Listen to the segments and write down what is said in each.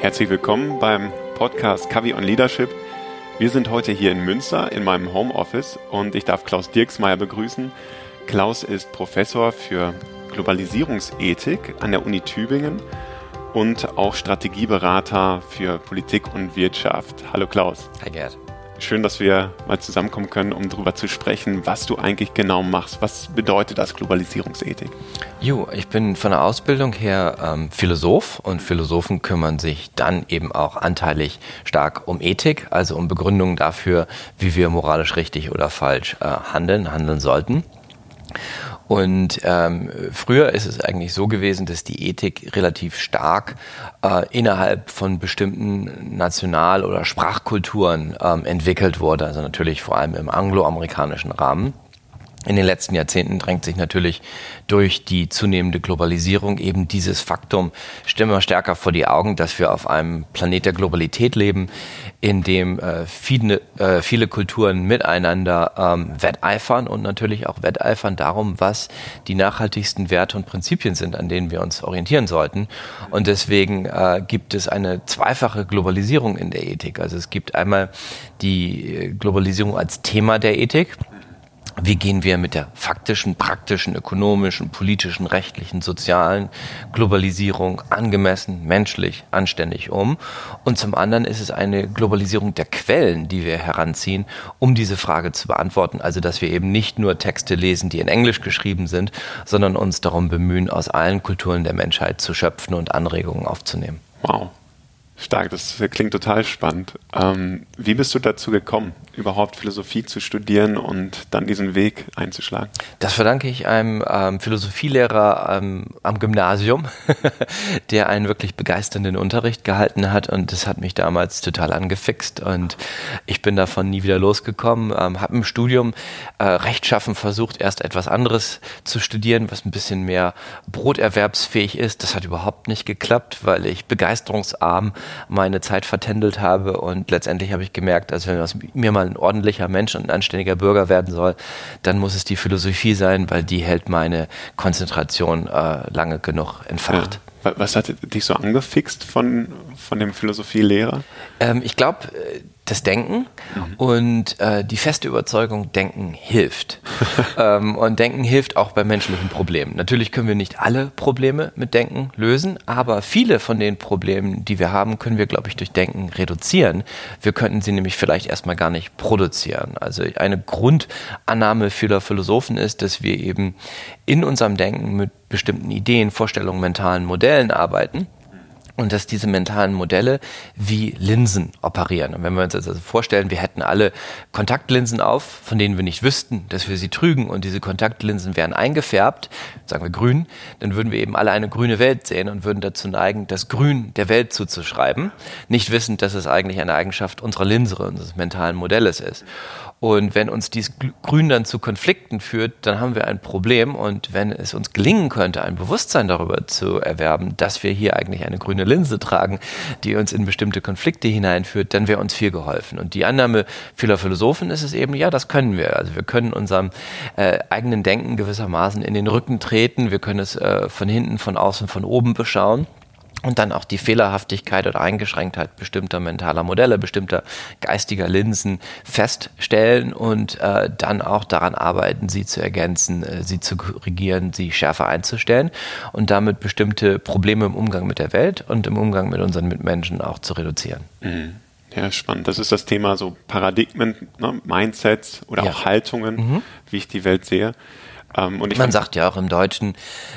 Herzlich willkommen beim Podcast Kavi on Leadership. Wir sind heute hier in Münster in meinem Homeoffice und ich darf Klaus Dirksmeier begrüßen. Klaus ist Professor für Globalisierungsethik an der Uni Tübingen und auch Strategieberater für Politik und Wirtschaft. Hallo Klaus. Hi Gerd. Schön, dass wir mal zusammenkommen können, um darüber zu sprechen, was du eigentlich genau machst. Was bedeutet das Globalisierungsethik? Jo, ich bin von der Ausbildung her ähm, Philosoph und Philosophen kümmern sich dann eben auch anteilig stark um Ethik, also um Begründungen dafür, wie wir moralisch richtig oder falsch äh, handeln, handeln sollten. Und ähm, früher ist es eigentlich so gewesen, dass die Ethik relativ stark äh, innerhalb von bestimmten National- oder Sprachkulturen ähm, entwickelt wurde, also natürlich vor allem im angloamerikanischen Rahmen. In den letzten Jahrzehnten drängt sich natürlich durch die zunehmende Globalisierung eben dieses Faktum immer stärker vor die Augen, dass wir auf einem Planet der Globalität leben, in dem äh, viele, äh, viele Kulturen miteinander ähm, wetteifern und natürlich auch wetteifern darum, was die nachhaltigsten Werte und Prinzipien sind, an denen wir uns orientieren sollten. Und deswegen äh, gibt es eine zweifache Globalisierung in der Ethik. Also es gibt einmal die Globalisierung als Thema der Ethik wie gehen wir mit der faktischen, praktischen, ökonomischen, politischen, rechtlichen, sozialen Globalisierung angemessen, menschlich, anständig um? Und zum anderen ist es eine Globalisierung der Quellen, die wir heranziehen, um diese Frage zu beantworten. Also, dass wir eben nicht nur Texte lesen, die in Englisch geschrieben sind, sondern uns darum bemühen, aus allen Kulturen der Menschheit zu schöpfen und Anregungen aufzunehmen. Wow. Stark, das klingt total spannend. Ähm, wie bist du dazu gekommen, überhaupt Philosophie zu studieren und dann diesen Weg einzuschlagen? Das verdanke ich einem ähm, Philosophielehrer ähm, am Gymnasium, der einen wirklich begeisternden Unterricht gehalten hat und das hat mich damals total angefixt und ich bin davon nie wieder losgekommen, ähm, habe im Studium äh, rechtschaffen versucht, erst etwas anderes zu studieren, was ein bisschen mehr broterwerbsfähig ist. Das hat überhaupt nicht geklappt, weil ich begeisterungsarm meine Zeit vertändelt habe und letztendlich habe ich gemerkt, also wenn aus mir mal ein ordentlicher Mensch und ein anständiger Bürger werden soll, dann muss es die Philosophie sein, weil die hält meine Konzentration äh, lange genug entfacht. Ja. Was hat dich so angefixt von, von dem Philosophielehrer? Ähm, ich glaube, äh, das Denken mhm. und äh, die feste Überzeugung, Denken hilft. ähm, und Denken hilft auch bei menschlichen Problemen. Natürlich können wir nicht alle Probleme mit Denken lösen, aber viele von den Problemen, die wir haben, können wir, glaube ich, durch Denken reduzieren. Wir könnten sie nämlich vielleicht erstmal gar nicht produzieren. Also eine Grundannahme vieler Philosophen ist, dass wir eben in unserem Denken mit bestimmten Ideen, Vorstellungen, mentalen Modellen arbeiten und dass diese mentalen Modelle wie Linsen operieren. Und wenn wir uns also vorstellen, wir hätten alle Kontaktlinsen auf, von denen wir nicht wüssten, dass wir sie trügen und diese Kontaktlinsen wären eingefärbt, sagen wir grün, dann würden wir eben alle eine grüne Welt sehen und würden dazu neigen, das Grün der Welt zuzuschreiben, nicht wissend, dass es eigentlich eine Eigenschaft unserer Linse, unseres mentalen Modells ist. Und wenn uns dies Grün dann zu Konflikten führt, dann haben wir ein Problem. Und wenn es uns gelingen könnte, ein Bewusstsein darüber zu erwerben, dass wir hier eigentlich eine grüne Linse tragen, die uns in bestimmte Konflikte hineinführt, dann wäre uns viel geholfen. Und die Annahme vieler Philosophen ist es eben, ja, das können wir. Also wir können unserem äh, eigenen Denken gewissermaßen in den Rücken treten. Wir können es äh, von hinten, von außen, von oben beschauen und dann auch die Fehlerhaftigkeit oder Eingeschränktheit bestimmter mentaler Modelle, bestimmter geistiger Linsen feststellen und äh, dann auch daran arbeiten, sie zu ergänzen, äh, sie zu korrigieren, sie schärfer einzustellen und damit bestimmte Probleme im Umgang mit der Welt und im Umgang mit unseren Mitmenschen auch zu reduzieren. Mhm. Ja, spannend. Das ist das Thema so Paradigmen, ne? Mindsets oder ja. auch Haltungen, mhm. wie ich die Welt sehe. Ähm, man sagt ja auch im Deutschen,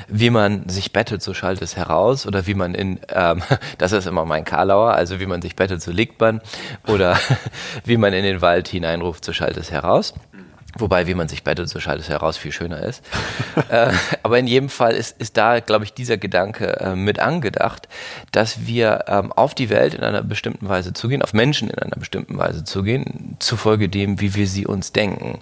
wie man sich bettet, so schallt es heraus. Oder wie man in, ähm, das ist immer mein Karlauer, also wie man sich bettet, so liegt man. Oder wie man in den Wald hineinruft, so schallt es heraus. Wobei, wie man sich bettet, so schallt es heraus, viel schöner ist. äh, aber in jedem Fall ist, ist da, glaube ich, dieser Gedanke äh, mit angedacht, dass wir ähm, auf die Welt in einer bestimmten Weise zugehen, auf Menschen in einer bestimmten Weise zugehen, zufolge dem, wie wir sie uns denken.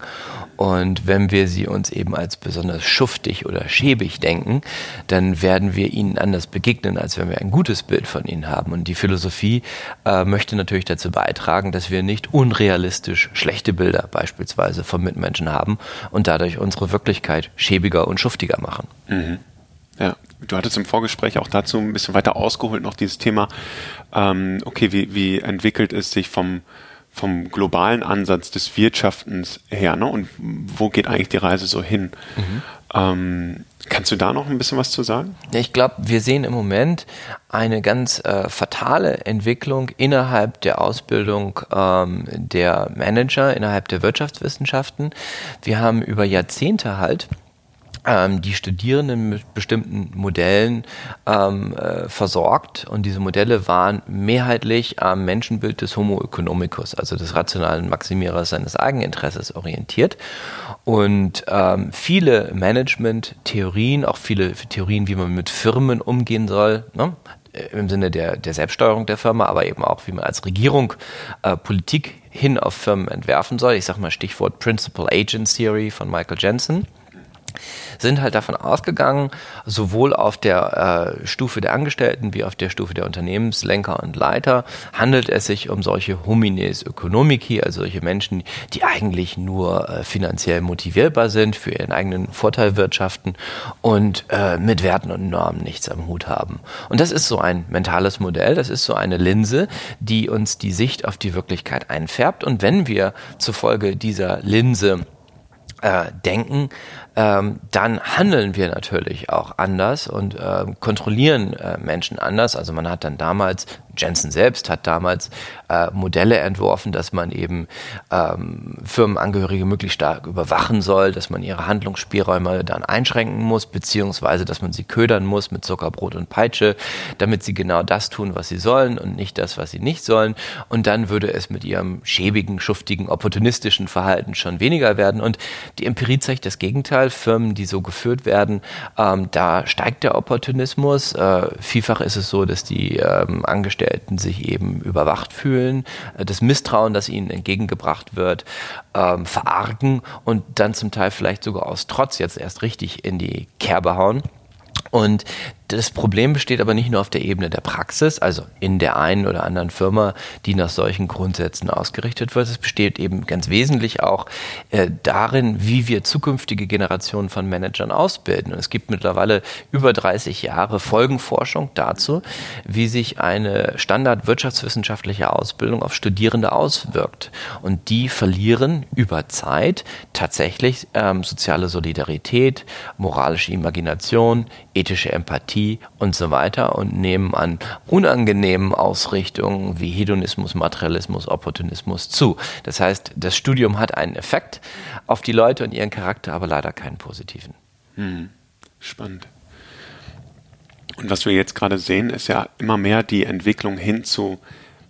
Und wenn wir sie uns eben als besonders schuftig oder schäbig denken, dann werden wir ihnen anders begegnen, als wenn wir ein gutes Bild von ihnen haben. Und die Philosophie äh, möchte natürlich dazu beitragen, dass wir nicht unrealistisch schlechte Bilder beispielsweise von Mitmenschen haben und dadurch unsere Wirklichkeit schäbiger und schuftiger machen. Mhm. Ja, du hattest im Vorgespräch auch dazu ein bisschen weiter ausgeholt, noch dieses Thema, ähm, okay, wie, wie entwickelt es sich vom vom globalen Ansatz des Wirtschaftens her, ne? Und wo geht eigentlich die Reise so hin? Mhm. Ähm, kannst du da noch ein bisschen was zu sagen? Ich glaube, wir sehen im Moment eine ganz äh, fatale Entwicklung innerhalb der Ausbildung ähm, der Manager, innerhalb der Wirtschaftswissenschaften. Wir haben über Jahrzehnte halt ähm, die Studierenden mit bestimmten Modellen ähm, äh, versorgt. Und diese Modelle waren mehrheitlich am Menschenbild des Homo economicus, also des rationalen Maximierers seines Eigeninteresses orientiert. Und ähm, viele Management-Theorien, auch viele Theorien, wie man mit Firmen umgehen soll, ne? im Sinne der, der Selbststeuerung der Firma, aber eben auch, wie man als Regierung äh, Politik hin auf Firmen entwerfen soll. Ich sage mal Stichwort Principal Agent Theory von Michael Jensen sind halt davon ausgegangen, sowohl auf der äh, Stufe der Angestellten wie auf der Stufe der Unternehmenslenker und Leiter handelt es sich um solche Homines Economici, also solche Menschen, die eigentlich nur äh, finanziell motivierbar sind, für ihren eigenen Vorteil wirtschaften und äh, mit Werten und Normen nichts am Hut haben. Und das ist so ein mentales Modell, das ist so eine Linse, die uns die Sicht auf die Wirklichkeit einfärbt. Und wenn wir zufolge dieser Linse äh, denken, ähm, dann handeln wir natürlich auch anders und äh, kontrollieren äh, Menschen anders. Also man hat dann damals, Jensen selbst hat damals äh, Modelle entworfen, dass man eben ähm, Firmenangehörige möglichst stark überwachen soll, dass man ihre Handlungsspielräume dann einschränken muss, beziehungsweise dass man sie ködern muss mit Zuckerbrot und Peitsche, damit sie genau das tun, was sie sollen und nicht das, was sie nicht sollen. Und dann würde es mit ihrem schäbigen, schuftigen, opportunistischen Verhalten schon weniger werden. Und die Empirie zeigt das Gegenteil. Firmen, die so geführt werden, ähm, da steigt der Opportunismus. Äh, vielfach ist es so, dass die ähm, Angestellten sich eben überwacht fühlen, äh, das Misstrauen, das ihnen entgegengebracht wird, ähm, verargen und dann zum Teil vielleicht sogar aus Trotz jetzt erst richtig in die Kerbe hauen. Und das Problem besteht aber nicht nur auf der Ebene der Praxis, also in der einen oder anderen Firma, die nach solchen Grundsätzen ausgerichtet wird. Es besteht eben ganz wesentlich auch äh, darin, wie wir zukünftige Generationen von Managern ausbilden. Und es gibt mittlerweile über 30 Jahre Folgenforschung dazu, wie sich eine standardwirtschaftswissenschaftliche Ausbildung auf Studierende auswirkt. Und die verlieren über Zeit tatsächlich ähm, soziale Solidarität, moralische Imagination, ethische Empathie, Und so weiter und nehmen an unangenehmen Ausrichtungen wie Hedonismus, Materialismus, Opportunismus zu. Das heißt, das Studium hat einen Effekt auf die Leute und ihren Charakter, aber leider keinen positiven. Hm. Spannend. Und was wir jetzt gerade sehen, ist ja immer mehr die Entwicklung hin zu,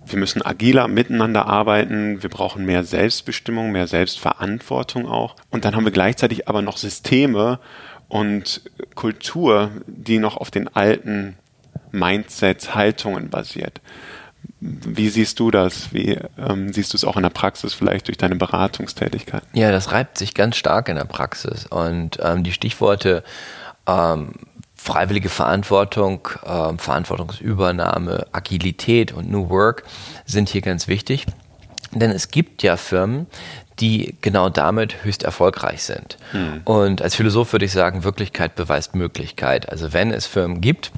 wir müssen agiler miteinander arbeiten, wir brauchen mehr Selbstbestimmung, mehr Selbstverantwortung auch. Und dann haben wir gleichzeitig aber noch Systeme, und Kultur, die noch auf den alten Mindsets, Haltungen basiert. Wie siehst du das? Wie ähm, siehst du es auch in der Praxis, vielleicht durch deine Beratungstätigkeit? Ja, das reibt sich ganz stark in der Praxis. Und ähm, die Stichworte ähm, freiwillige Verantwortung, ähm, Verantwortungsübernahme, Agilität und New Work sind hier ganz wichtig. Denn es gibt ja Firmen, die genau damit höchst erfolgreich sind. Mhm. Und als Philosoph würde ich sagen, Wirklichkeit beweist Möglichkeit. Also wenn es Firmen gibt,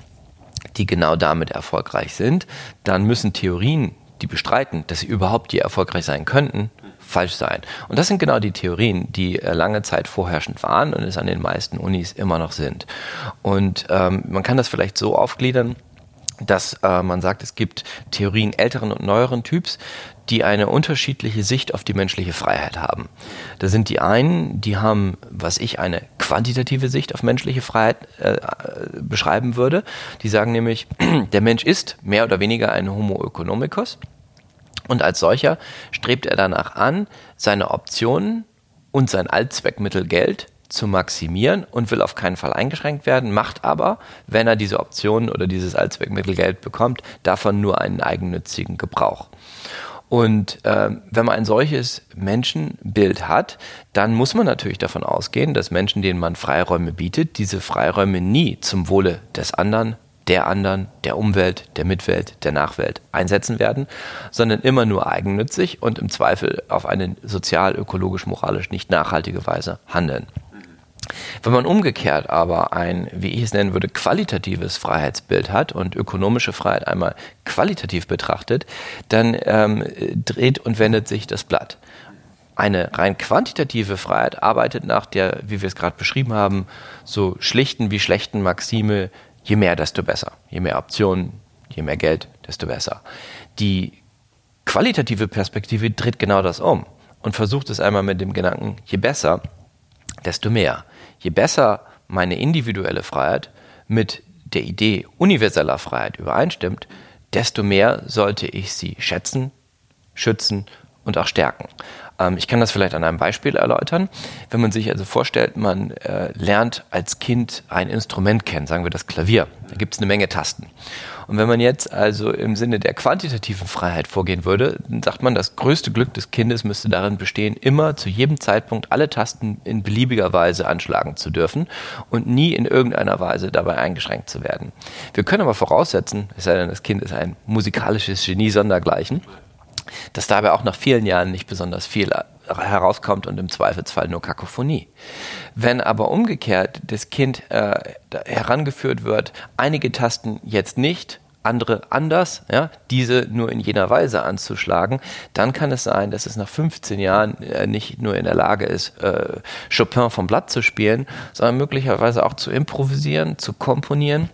die genau damit erfolgreich sind, dann müssen Theorien, die bestreiten, dass sie überhaupt je erfolgreich sein könnten, falsch sein. Und das sind genau die Theorien, die äh, lange Zeit vorherrschend waren und es an den meisten Unis immer noch sind. Und ähm, man kann das vielleicht so aufgliedern, dass äh, man sagt, es gibt Theorien älteren und neueren Typs, die eine unterschiedliche Sicht auf die menschliche Freiheit haben. Da sind die einen, die haben, was ich eine quantitative Sicht auf menschliche Freiheit äh, beschreiben würde. Die sagen nämlich, der Mensch ist mehr oder weniger ein Homo economicus und als solcher strebt er danach an, seine Optionen und sein Allzweckmittel Geld zu maximieren und will auf keinen Fall eingeschränkt werden, macht aber, wenn er diese Option oder dieses Allzweckmittel Geld bekommt, davon nur einen eigennützigen Gebrauch. Und äh, wenn man ein solches Menschenbild hat, dann muss man natürlich davon ausgehen, dass Menschen, denen man Freiräume bietet, diese Freiräume nie zum Wohle des anderen, der anderen, der Umwelt, der Mitwelt, der Nachwelt einsetzen werden, sondern immer nur eigennützig und im Zweifel auf eine sozial, ökologisch, moralisch nicht nachhaltige Weise handeln. Wenn man umgekehrt aber ein, wie ich es nennen würde, qualitatives Freiheitsbild hat und ökonomische Freiheit einmal qualitativ betrachtet, dann ähm, dreht und wendet sich das Blatt. Eine rein quantitative Freiheit arbeitet nach der, wie wir es gerade beschrieben haben, so schlichten wie schlechten Maxime, je mehr, desto besser. Je mehr Optionen, je mehr Geld, desto besser. Die qualitative Perspektive dreht genau das um und versucht es einmal mit dem Gedanken, je besser, desto mehr je besser meine individuelle Freiheit mit der Idee universeller Freiheit übereinstimmt, desto mehr sollte ich sie schätzen, schützen und auch stärken. Ähm, ich kann das vielleicht an einem Beispiel erläutern. Wenn man sich also vorstellt, man äh, lernt als Kind ein Instrument kennen, sagen wir das Klavier, da gibt es eine Menge Tasten. Und wenn man jetzt also im Sinne der quantitativen Freiheit vorgehen würde, dann sagt man, das größte Glück des Kindes müsste darin bestehen, immer zu jedem Zeitpunkt alle Tasten in beliebiger Weise anschlagen zu dürfen und nie in irgendeiner Weise dabei eingeschränkt zu werden. Wir können aber voraussetzen, es sei denn, das Kind ist ein musikalisches Genie sondergleichen, dass dabei auch nach vielen Jahren nicht besonders viel herauskommt und im Zweifelsfall nur Kakophonie. Wenn aber umgekehrt das Kind äh, herangeführt wird, einige Tasten jetzt nicht, andere anders, ja, diese nur in jener Weise anzuschlagen, dann kann es sein, dass es nach 15 Jahren äh, nicht nur in der Lage ist, äh, Chopin vom Blatt zu spielen, sondern möglicherweise auch zu improvisieren, zu komponieren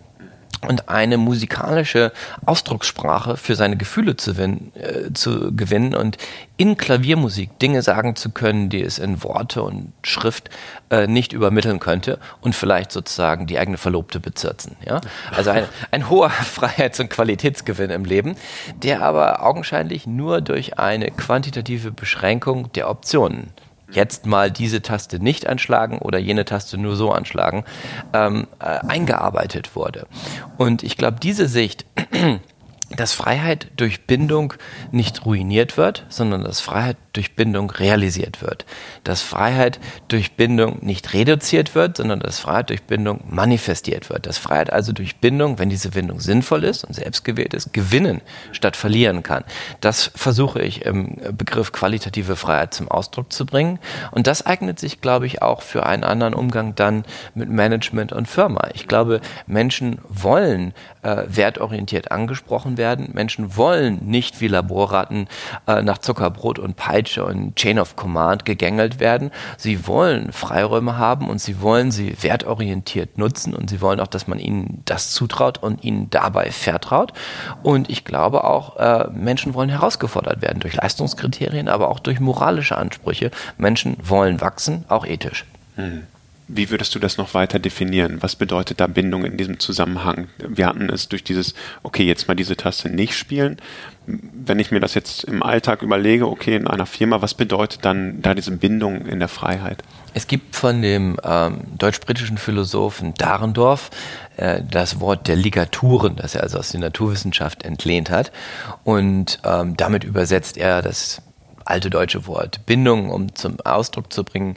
und eine musikalische Ausdruckssprache für seine Gefühle zu, äh, zu, gewinnen und in Klaviermusik Dinge sagen zu können, die es in Worte und Schrift äh, nicht übermitteln könnte und vielleicht sozusagen die eigene Verlobte bezirzen. Ja? Also ein, ein hoher Freiheits- und Qualitätsgewinn im Leben, der aber augenscheinlich nur durch eine quantitative Beschränkung der Optionen jetzt mal diese Taste nicht anschlagen oder jene Taste nur so anschlagen, ähm, äh, eingearbeitet wurde. Und ich glaube, diese Sicht dass Freiheit durch Bindung nicht ruiniert wird, sondern dass Freiheit durch Bindung realisiert wird. Dass Freiheit durch Bindung nicht reduziert wird, sondern dass Freiheit durch Bindung manifestiert wird. Dass Freiheit also durch Bindung, wenn diese Bindung sinnvoll ist und selbstgewählt ist, gewinnen statt verlieren kann. Das versuche ich im Begriff qualitative Freiheit zum Ausdruck zu bringen. Und das eignet sich, glaube ich, auch für einen anderen Umgang dann mit Management und Firma. Ich glaube, Menschen wollen äh, wertorientiert angesprochen werden. Menschen wollen nicht wie Laborratten äh, nach Zuckerbrot und Peitsche und Chain of Command gegängelt werden. Sie wollen Freiräume haben und sie wollen sie wertorientiert nutzen und sie wollen auch, dass man ihnen das zutraut und ihnen dabei vertraut. Und ich glaube auch, äh, Menschen wollen herausgefordert werden durch Leistungskriterien, aber auch durch moralische Ansprüche. Menschen wollen wachsen, auch ethisch. Hm. Wie würdest du das noch weiter definieren? Was bedeutet da Bindung in diesem Zusammenhang? Wir hatten es durch dieses, okay, jetzt mal diese Taste nicht spielen. Wenn ich mir das jetzt im Alltag überlege, okay, in einer Firma, was bedeutet dann da diese Bindung in der Freiheit? Es gibt von dem ähm, deutsch-britischen Philosophen Dahrendorf äh, das Wort der Ligaturen, das er also aus der Naturwissenschaft entlehnt hat. Und ähm, damit übersetzt er das alte deutsche Wort Bindung, um zum Ausdruck zu bringen,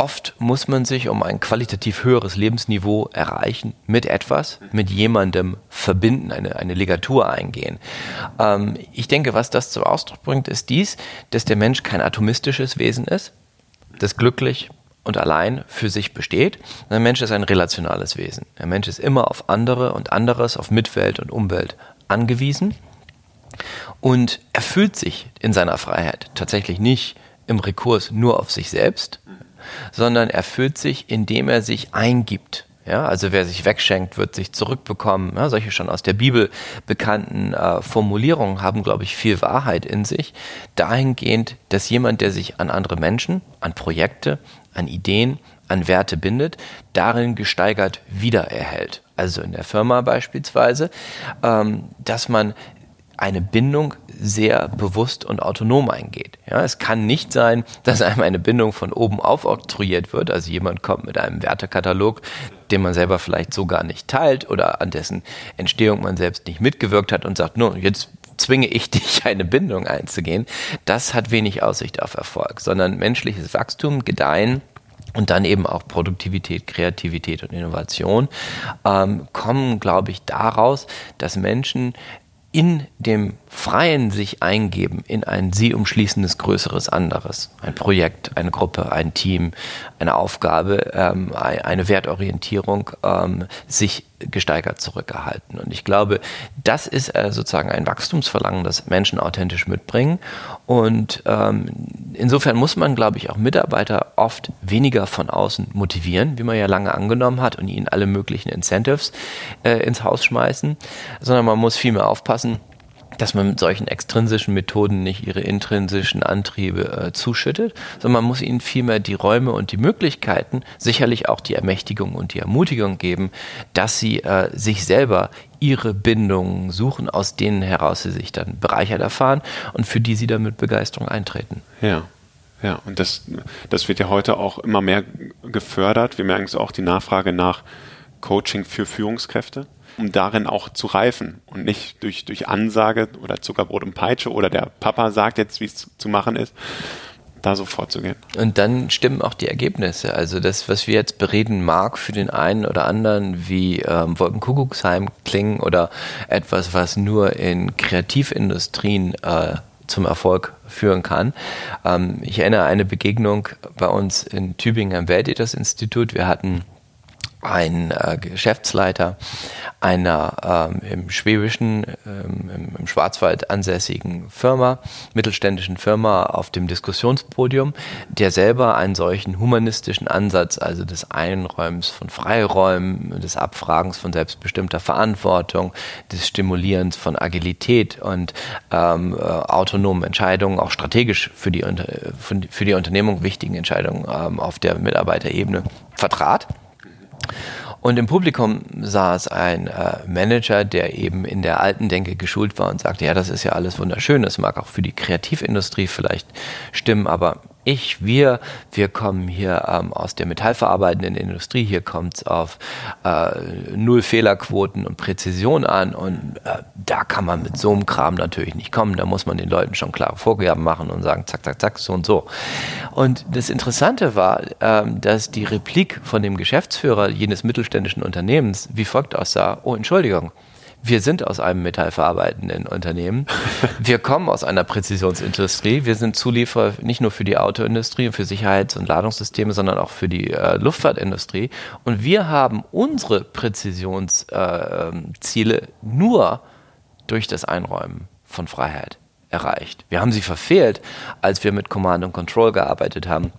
Oft muss man sich, um ein qualitativ höheres Lebensniveau erreichen, mit etwas, mit jemandem verbinden, eine, eine Legatur eingehen. Ähm, ich denke, was das zum Ausdruck bringt, ist dies, dass der Mensch kein atomistisches Wesen ist, das glücklich und allein für sich besteht. Der Mensch ist ein relationales Wesen. Der Mensch ist immer auf andere und anderes, auf Mitwelt und Umwelt angewiesen. Und er fühlt sich in seiner Freiheit tatsächlich nicht im Rekurs nur auf sich selbst, sondern erfüllt sich, indem er sich eingibt. Ja, also wer sich wegschenkt, wird sich zurückbekommen. Ja, solche schon aus der Bibel bekannten äh, Formulierungen haben, glaube ich, viel Wahrheit in sich. Dahingehend, dass jemand, der sich an andere Menschen, an Projekte, an Ideen, an Werte bindet, darin gesteigert wiedererhält. Also in der Firma beispielsweise, ähm, dass man eine Bindung sehr bewusst und autonom eingeht. Ja, es kann nicht sein, dass einem eine Bindung von oben auf oktroyiert wird. Also jemand kommt mit einem Wertekatalog, den man selber vielleicht so gar nicht teilt oder an dessen Entstehung man selbst nicht mitgewirkt hat und sagt, nun, jetzt zwinge ich dich, eine Bindung einzugehen. Das hat wenig Aussicht auf Erfolg, sondern menschliches Wachstum, Gedeihen und dann eben auch Produktivität, Kreativität und Innovation ähm, kommen, glaube ich, daraus, dass Menschen in dem freien sich eingeben in ein sie umschließendes größeres anderes. Ein Projekt, eine Gruppe, ein Team, eine Aufgabe, ähm, eine Wertorientierung ähm, sich gesteigert zurückerhalten. Und ich glaube, das ist äh, sozusagen ein Wachstumsverlangen, das Menschen authentisch mitbringen. Und ähm, insofern muss man, glaube ich, auch Mitarbeiter oft weniger von außen motivieren, wie man ja lange angenommen hat, und ihnen alle möglichen Incentives äh, ins Haus schmeißen, sondern man muss viel mehr aufpassen, dass man mit solchen extrinsischen Methoden nicht ihre intrinsischen Antriebe äh, zuschüttet, sondern man muss ihnen vielmehr die Räume und die Möglichkeiten, sicherlich auch die Ermächtigung und die Ermutigung geben, dass sie äh, sich selber ihre Bindungen suchen, aus denen heraus sie sich dann bereichert erfahren und für die sie dann mit Begeisterung eintreten. Ja. Ja, und das, das wird ja heute auch immer mehr gefördert. Wir merken es auch die Nachfrage nach Coaching für Führungskräfte um darin auch zu reifen und nicht durch, durch Ansage oder Zuckerbrot und Peitsche oder der Papa sagt jetzt, wie es zu machen ist, da so vorzugehen. Und dann stimmen auch die Ergebnisse. Also das, was wir jetzt bereden mag für den einen oder anderen, wie ähm, Wolkenkuckucksheim klingen oder etwas, was nur in Kreativindustrien äh, zum Erfolg führen kann. Ähm, ich erinnere eine Begegnung bei uns in Tübingen am Weltethos-Institut. Wir hatten einen äh, Geschäftsleiter einer ähm, im schwäbischen, ähm, im, im, Schwarzwald ansässigen Firma, mittelständischen Firma auf dem Diskussionspodium, der selber einen solchen humanistischen Ansatz, also des Einräumens von Freiräumen, des Abfragens von selbstbestimmter Verantwortung, des Stimulierens von Agilität und ähm, äh, autonomen Entscheidungen, auch strategisch für die, für die Unternehmung wichtigen Entscheidungen ähm, auf der Mitarbeiterebene vertrat. Und im Publikum saß ein äh, Manager, der eben in der alten Denke geschult war und sagte, ja, das ist ja alles wunderschön, das mag auch für die Kreativindustrie vielleicht stimmen, aber ich, wir, wir kommen hier ähm, aus der metallverarbeitenden Industrie, hier kommt es auf äh, null Fehlerquoten und Präzision an und äh, da kann man mit so einem Kram natürlich nicht kommen, da muss man den Leuten schon klare Vorgaben machen und sagen, zack, zack, zack, so und so. Und das Interessante war, ähm, dass die Replik von dem Geschäftsführer jenes mittelständischen Unternehmens wie folgt aussah, oh Entschuldigung, wir sind aus einem metallverarbeitenden Unternehmen. Wir kommen aus einer Präzisionsindustrie. Wir sind Zulieferer nicht nur für die Autoindustrie und für Sicherheits- und Ladungssysteme, sondern auch für die äh, Luftfahrtindustrie. Und wir haben unsere Präzisionsziele äh, nur durch das Einräumen von Freiheit erreicht. Wir haben sie verfehlt, als wir mit Command und Control gearbeitet haben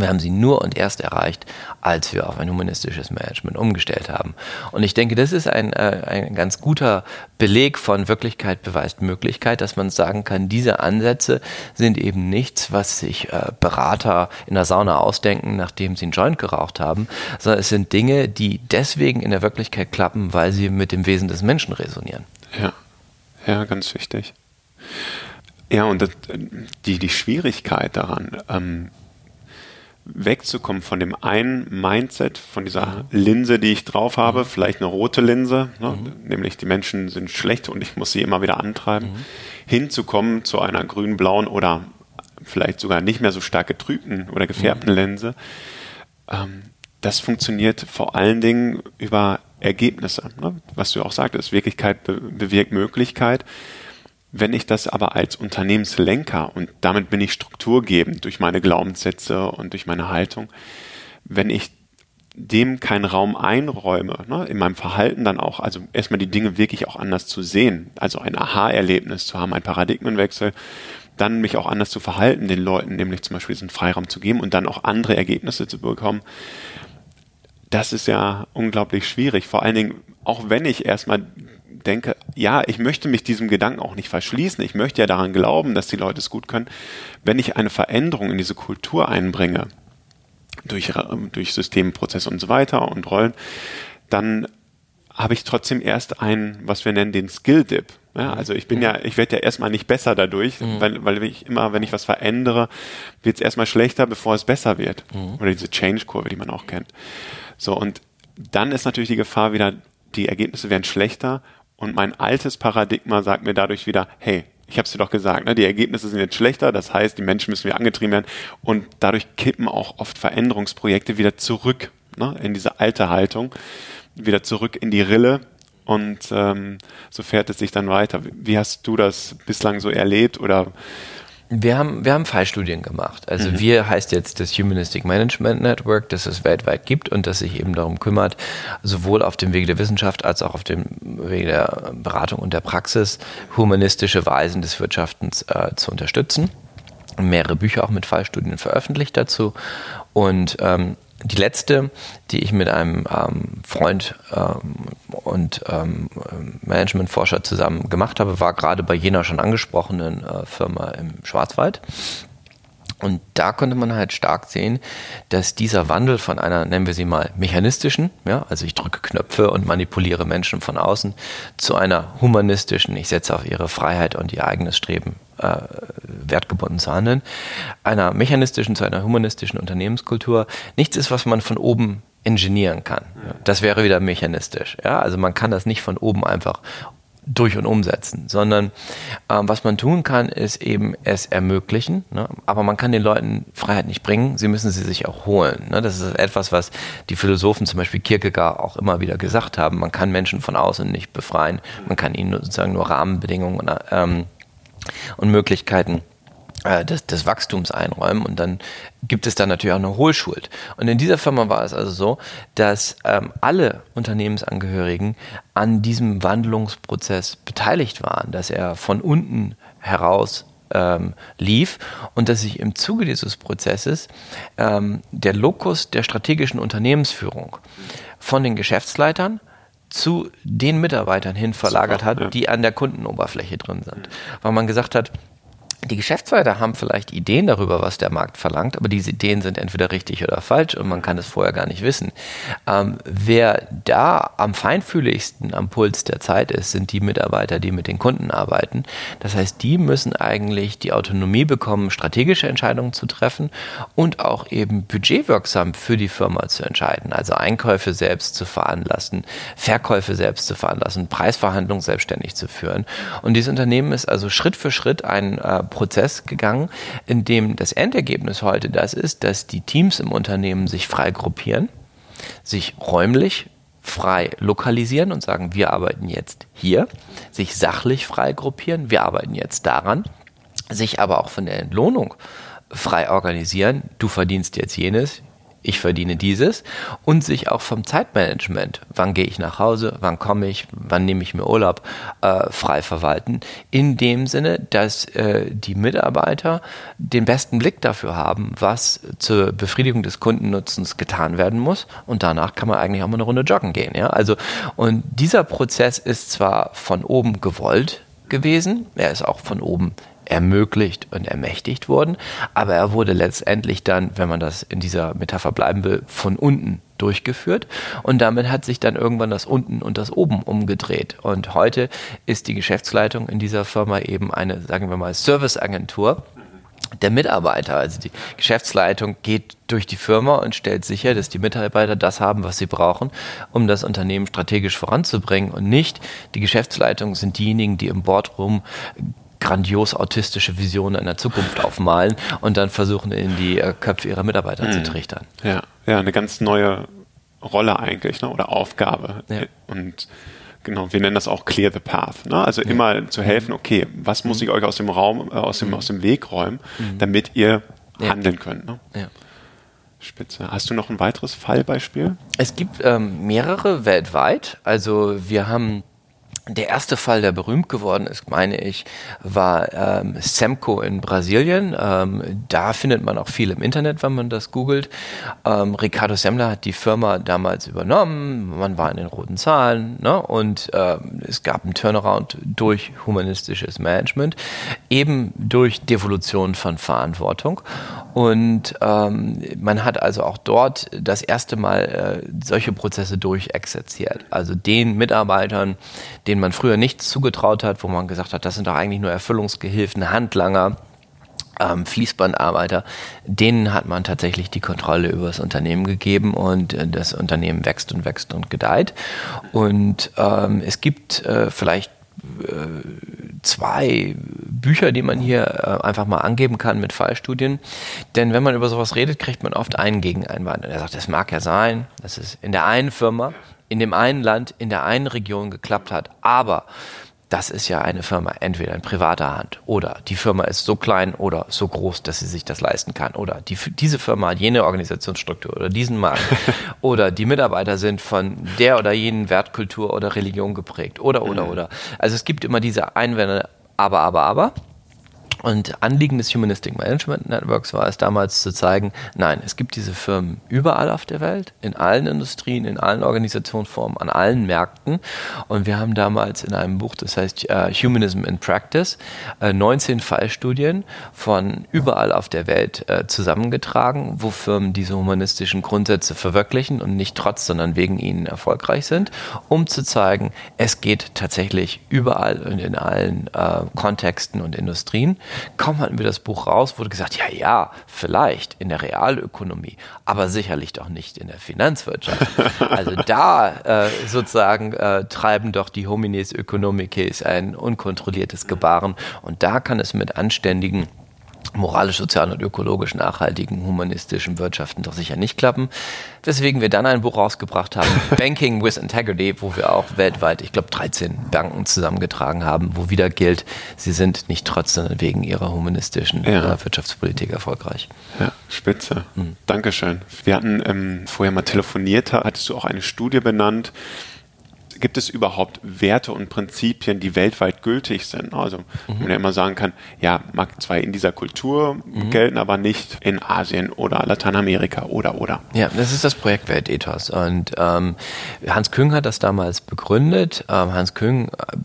wir haben sie nur und erst erreicht, als wir auf ein humanistisches Management umgestellt haben. Und ich denke, das ist ein, äh, ein ganz guter Beleg von Wirklichkeit beweist Möglichkeit, dass man sagen kann, diese Ansätze sind eben nichts, was sich äh, Berater in der Sauna ausdenken, nachdem sie einen Joint geraucht haben, sondern es sind Dinge, die deswegen in der Wirklichkeit klappen, weil sie mit dem Wesen des Menschen resonieren. Ja, ja, ganz wichtig. Ja, und das, die, die Schwierigkeit daran, ähm, wegzukommen von dem einen Mindset, von dieser Linse, die ich drauf habe, mhm. vielleicht eine rote Linse, ne? mhm. nämlich die Menschen sind schlecht und ich muss sie immer wieder antreiben, mhm. hinzukommen zu einer grün-blauen oder vielleicht sogar nicht mehr so stark getrübten oder gefärbten mhm. Linse. Ähm, das funktioniert vor allen Dingen über Ergebnisse. Ne? Was du auch sagtest, Wirklichkeit be bewirkt Möglichkeit. Wenn ich das aber als Unternehmenslenker und damit bin ich strukturgebend durch meine Glaubenssätze und durch meine Haltung, wenn ich dem keinen Raum einräume, ne, in meinem Verhalten dann auch, also erstmal die Dinge wirklich auch anders zu sehen, also ein Aha-Erlebnis zu haben, ein Paradigmenwechsel, dann mich auch anders zu verhalten, den Leuten nämlich zum Beispiel diesen Freiraum zu geben und dann auch andere Ergebnisse zu bekommen. Das ist ja unglaublich schwierig, vor allen Dingen, auch wenn ich erstmal denke, ja, ich möchte mich diesem Gedanken auch nicht verschließen. Ich möchte ja daran glauben, dass die Leute es gut können. Wenn ich eine Veränderung in diese Kultur einbringe, durch, durch Systemprozesse und so weiter und Rollen, dann habe ich trotzdem erst einen, was wir nennen, den Skill-Dip. Ja, also ich bin ja, ich werde ja erstmal nicht besser dadurch, mhm. weil, weil ich immer, wenn ich was verändere, wird es erstmal schlechter, bevor es besser wird. Mhm. Oder diese Change-Kurve, die man auch kennt. So, und dann ist natürlich die Gefahr wieder, die Ergebnisse werden schlechter und mein altes Paradigma sagt mir dadurch wieder, hey, ich habe es dir doch gesagt, ne, die Ergebnisse sind jetzt schlechter, das heißt, die Menschen müssen wieder angetrieben werden. Und dadurch kippen auch oft Veränderungsprojekte wieder zurück ne, in diese alte Haltung, wieder zurück in die Rille. Und ähm, so fährt es sich dann weiter. Wie hast du das bislang so erlebt? Oder wir haben, wir haben Fallstudien gemacht. Also mhm. wir heißt jetzt das Humanistic Management Network, das es weltweit gibt und das sich eben darum kümmert, sowohl auf dem Wege der Wissenschaft als auch auf dem Wege der Beratung und der Praxis humanistische Weisen des Wirtschaftens äh, zu unterstützen. Mehrere Bücher auch mit Fallstudien veröffentlicht dazu. Und ähm, die letzte, die ich mit einem ähm, Freund ähm, und ähm, Managementforscher zusammen gemacht habe, war gerade bei jener schon angesprochenen äh, Firma im Schwarzwald. Und da konnte man halt stark sehen, dass dieser Wandel von einer, nennen wir sie mal, mechanistischen, ja, also ich drücke Knöpfe und manipuliere Menschen von außen, zu einer humanistischen, ich setze auf ihre Freiheit und ihr eigenes Streben äh, wertgebunden zu handeln, einer mechanistischen zu einer humanistischen Unternehmenskultur nichts ist, was man von oben ingenieren kann. Das wäre wieder mechanistisch. Ja? Also man kann das nicht von oben einfach durch und umsetzen, sondern ähm, was man tun kann, ist eben es ermöglichen. Ne? Aber man kann den Leuten Freiheit nicht bringen, sie müssen sie sich auch holen. Ne? Das ist etwas, was die Philosophen, zum Beispiel Kierkegaard, auch immer wieder gesagt haben. Man kann Menschen von außen nicht befreien, man kann ihnen sozusagen nur Rahmenbedingungen ähm, und Möglichkeiten des, des Wachstums einräumen und dann gibt es dann natürlich auch eine Hohlschuld. Und in dieser Firma war es also so, dass ähm, alle Unternehmensangehörigen an diesem Wandlungsprozess beteiligt waren, dass er von unten heraus ähm, lief und dass sich im Zuge dieses Prozesses ähm, der Lokus der strategischen Unternehmensführung von den Geschäftsleitern zu den Mitarbeitern hin verlagert Super, hat, ja. die an der Kundenoberfläche drin sind. Weil man gesagt hat, die Geschäftsleiter haben vielleicht Ideen darüber, was der Markt verlangt, aber diese Ideen sind entweder richtig oder falsch und man kann es vorher gar nicht wissen. Ähm, wer da am feinfühligsten am Puls der Zeit ist, sind die Mitarbeiter, die mit den Kunden arbeiten. Das heißt, die müssen eigentlich die Autonomie bekommen, strategische Entscheidungen zu treffen und auch eben budgetwirksam für die Firma zu entscheiden. Also Einkäufe selbst zu veranlassen, Verkäufe selbst zu veranlassen, Preisverhandlungen selbstständig zu führen. Und dieses Unternehmen ist also Schritt für Schritt ein äh, Prozess gegangen, in dem das Endergebnis heute das ist, dass die Teams im Unternehmen sich frei gruppieren, sich räumlich frei lokalisieren und sagen, wir arbeiten jetzt hier, sich sachlich frei gruppieren, wir arbeiten jetzt daran, sich aber auch von der Entlohnung frei organisieren, du verdienst jetzt jenes, ich verdiene dieses und sich auch vom Zeitmanagement, wann gehe ich nach Hause, wann komme ich, wann nehme ich mir Urlaub, äh, frei verwalten. In dem Sinne, dass äh, die Mitarbeiter den besten Blick dafür haben, was zur Befriedigung des Kundennutzens getan werden muss und danach kann man eigentlich auch mal eine Runde joggen gehen. Ja? Also, und dieser Prozess ist zwar von oben gewollt gewesen, er ist auch von oben ermöglicht und ermächtigt worden. Aber er wurde letztendlich dann, wenn man das in dieser Metapher bleiben will, von unten durchgeführt. Und damit hat sich dann irgendwann das unten und das oben umgedreht. Und heute ist die Geschäftsleitung in dieser Firma eben eine, sagen wir mal, Serviceagentur der Mitarbeiter. Also die Geschäftsleitung geht durch die Firma und stellt sicher, dass die Mitarbeiter das haben, was sie brauchen, um das Unternehmen strategisch voranzubringen und nicht die Geschäftsleitung sind diejenigen, die im Boardroom grandios autistische Visionen einer Zukunft aufmalen und dann versuchen, in die äh, Köpfe ihrer Mitarbeiter mhm. zu trichtern. Ja, ja, eine ganz neue Rolle eigentlich, ne? oder Aufgabe. Ja. Und genau, wir nennen das auch Clear the Path. Ne? Also ja. immer zu helfen, okay, was muss ich euch aus dem Raum, äh, aus, dem, mhm. aus dem Weg räumen, mhm. damit ihr ja. handeln könnt. Ne? Ja. Spitze. Hast du noch ein weiteres Fallbeispiel? Es gibt ähm, mehrere weltweit. Also wir haben der erste Fall, der berühmt geworden ist, meine ich, war ähm, Semco in Brasilien. Ähm, da findet man auch viel im Internet, wenn man das googelt. Ähm, Ricardo Semmler hat die Firma damals übernommen. Man war in den roten Zahlen ne? und ähm, es gab einen Turnaround durch humanistisches Management, eben durch Devolution von Verantwortung. Und ähm, man hat also auch dort das erste Mal äh, solche Prozesse durchexerziert. Also den Mitarbeitern, den denen man früher nichts zugetraut hat, wo man gesagt hat, das sind doch eigentlich nur Erfüllungsgehilfen, Handlanger, ähm, Fließbandarbeiter, denen hat man tatsächlich die Kontrolle über das Unternehmen gegeben und äh, das Unternehmen wächst und wächst und gedeiht. Und ähm, es gibt äh, vielleicht äh, zwei Bücher, die man hier äh, einfach mal angeben kann mit Fallstudien. Denn wenn man über sowas redet, kriegt man oft einen Gegeneinwand. Und er sagt, das mag ja sein, dass es in der einen Firma, in dem einen Land, in der einen Region geklappt hat. Aber das ist ja eine Firma entweder in privater Hand oder die Firma ist so klein oder so groß, dass sie sich das leisten kann oder die, diese Firma hat jene Organisationsstruktur oder diesen Markt oder die Mitarbeiter sind von der oder jenen Wertkultur oder Religion geprägt oder oder mhm. oder. Also es gibt immer diese Einwände, aber, aber, aber. Und Anliegen des Humanistic Management Networks war es damals zu zeigen, nein, es gibt diese Firmen überall auf der Welt, in allen Industrien, in allen Organisationsformen, an allen Märkten. Und wir haben damals in einem Buch, das heißt uh, Humanism in Practice, uh, 19 Fallstudien von überall auf der Welt uh, zusammengetragen, wo Firmen diese humanistischen Grundsätze verwirklichen und nicht trotz, sondern wegen ihnen erfolgreich sind, um zu zeigen, es geht tatsächlich überall und in allen Kontexten und Industrien. Kaum hatten wir das Buch raus, wurde gesagt, ja, ja, vielleicht in der Realökonomie, aber sicherlich doch nicht in der Finanzwirtschaft. Also da äh, sozusagen äh, treiben doch die Homines Ökonomices ein unkontrolliertes Gebaren und da kann es mit anständigen moralisch, sozial und ökologisch nachhaltigen, humanistischen Wirtschaften doch sicher nicht klappen. Weswegen wir dann ein Buch rausgebracht haben, Banking with Integrity, wo wir auch weltweit, ich glaube, 13 Banken zusammengetragen haben, wo wieder gilt, sie sind nicht trotz, sondern wegen ihrer humanistischen ja. Äh, Wirtschaftspolitik erfolgreich. Ja, spitze. Mhm. Dankeschön. Wir hatten ähm, vorher mal telefoniert, hattest du auch eine Studie benannt, gibt es überhaupt Werte und Prinzipien, die weltweit gültig sind? Also, mhm. man ja immer sagen kann, ja, mag zwar in dieser Kultur mhm. gelten, aber nicht in Asien oder Lateinamerika oder oder. Ja, das ist das Projekt Weltethos. Und ähm, Hans Küng hat das damals begründet. Ähm, Hans Küng äh,